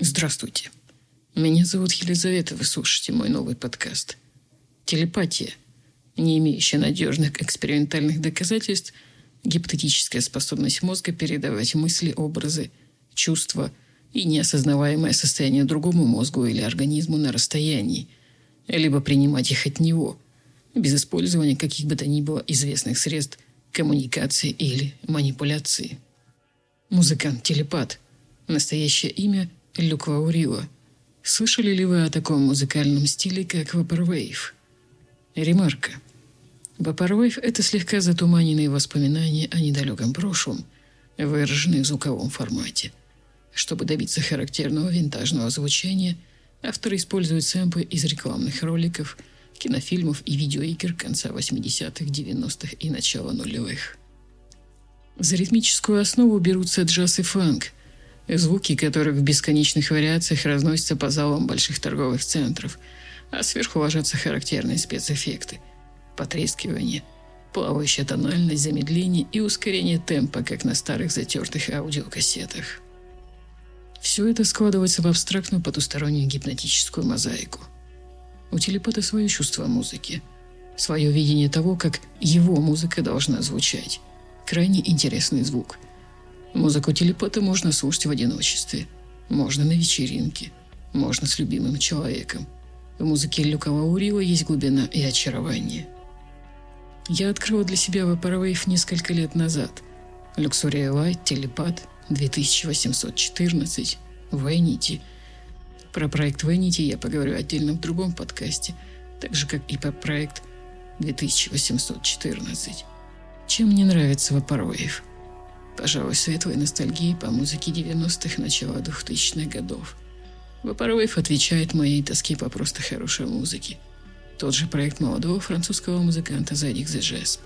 Здравствуйте. Меня зовут Елизавета, вы слушаете мой новый подкаст. Телепатия, не имеющая надежных экспериментальных доказательств, гипотетическая способность мозга передавать мысли, образы, чувства и неосознаваемое состояние другому мозгу или организму на расстоянии, либо принимать их от него, без использования каких бы то ни было известных средств коммуникации или манипуляции. Музыкант-телепат. Настоящее имя – Люк Ваурила. Слышали ли вы о таком музыкальном стиле, как вапорвейв? Ремарка. Вапорвейв – это слегка затуманенные воспоминания о недалеком прошлом, выраженные в звуковом формате. Чтобы добиться характерного винтажного звучания, авторы используют сэмплы из рекламных роликов, кинофильмов и видеоигр конца 80-х, 90-х и начала нулевых. За ритмическую основу берутся джаз и фанк – Звуки которых в бесконечных вариациях разносятся по залам больших торговых центров, а сверху ложатся характерные спецэффекты. Потрескивание, плавающая тональность, замедление и ускорение темпа, как на старых затертых аудиокассетах. Все это складывается в абстрактную потустороннюю гипнотическую мозаику. У телепата свое чувство музыки, свое видение того, как его музыка должна звучать. Крайне интересный звук – Музыку телепата можно слушать в одиночестве. Можно на вечеринке. Можно с любимым человеком. В музыке Люка Лаурила есть глубина и очарование. Я открыла для себя Vaporwave несколько лет назад. Luxury Light, Телепат, 2814, Vanity. Про проект Vanity я поговорю отдельно в другом подкасте, так же, как и про проект 2814. Чем мне нравится Vaporwave – Пожалуй, светлой ностальгии по музыке 90-х, начала 2000-х годов. Vaporwave отвечает моей тоске по просто хорошей музыке. Тот же проект молодого французского музыканта Задик The Jesp.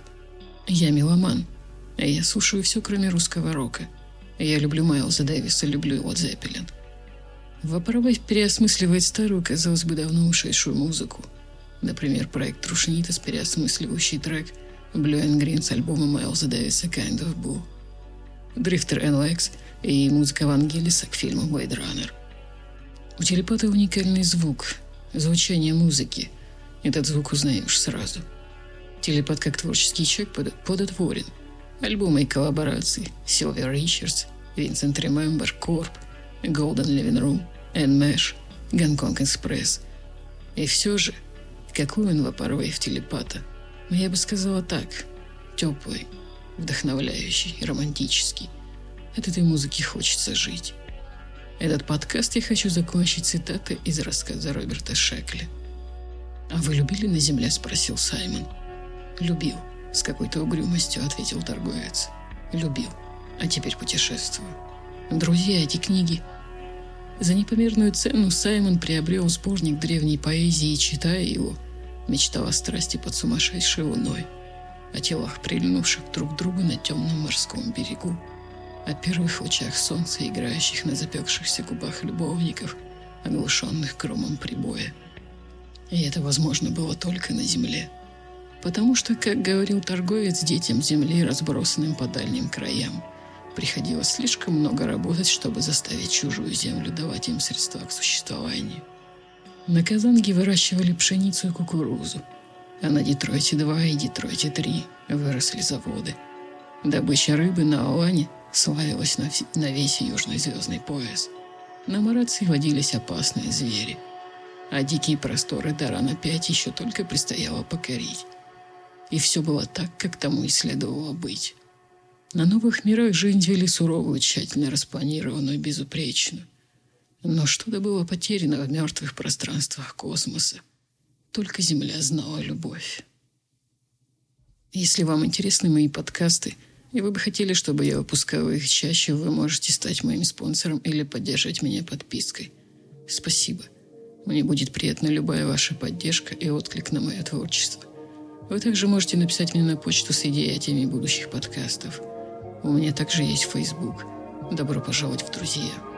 Я меломан, а я слушаю все, кроме русского рока. Я люблю Майлза Дэвиса, люблю Лед Зеппелин. Vaporwave переосмысливает старую, казалось бы, давно ушедшую музыку. Например, проект Трушнитас, переосмысливающий трек Blue and Green с альбома Майлза Дэвиса Kind of Blue – Дрифтер NLX и музыка Вангелиса к фильму Blade Runner. У телепата уникальный звук, звучание музыки. Этот звук узнаешь сразу. Телепат как творческий человек подотворен. Альбомы и коллаборации Силвер Ричардс, Винсент Ремембер, Корп, Golden Living Room, Энмэш, Гонконг Экспресс. И все же, какой он вапоровый в телепата? Я бы сказала так, теплый, вдохновляющий, романтический. От этой музыки хочется жить. Этот подкаст я хочу закончить цитатой из рассказа Роберта Шекли. «А вы любили на земле?» – спросил Саймон. «Любил», – с какой-то угрюмостью ответил торговец. «Любил, а теперь путешествую. Друзья, эти книги...» За непомерную цену Саймон приобрел сборник древней поэзии читая его, мечтал о страсти под сумасшедшей луной – о телах, прильнувших друг к другу на темном морском берегу, о первых лучах солнца, играющих на запекшихся губах любовников, оглушенных громом прибоя. И это возможно было только на земле. Потому что, как говорил торговец, детям земли, разбросанным по дальним краям, приходилось слишком много работать, чтобы заставить чужую землю давать им средства к существованию. На Казанге выращивали пшеницу и кукурузу – а на Детройте-2 и Детройте-3 выросли заводы. Добыча рыбы на Алане славилась на, на весь южный звездный пояс. На Марации водились опасные звери, а дикие просторы Дарана-5 еще только предстояло покорить. И все было так, как тому и следовало быть. На новых мирах жизнь вели суровую, тщательно распланированную, безупречную. Но что-то было потеряно в мертвых пространствах космоса. Только Земля знала любовь. Если вам интересны мои подкасты, и вы бы хотели, чтобы я выпускала их чаще, вы можете стать моим спонсором или поддержать меня подпиской. Спасибо. Мне будет приятна любая ваша поддержка и отклик на мое творчество. Вы также можете написать мне на почту с идеями будущих подкастов. У меня также есть Facebook. Добро пожаловать в друзья.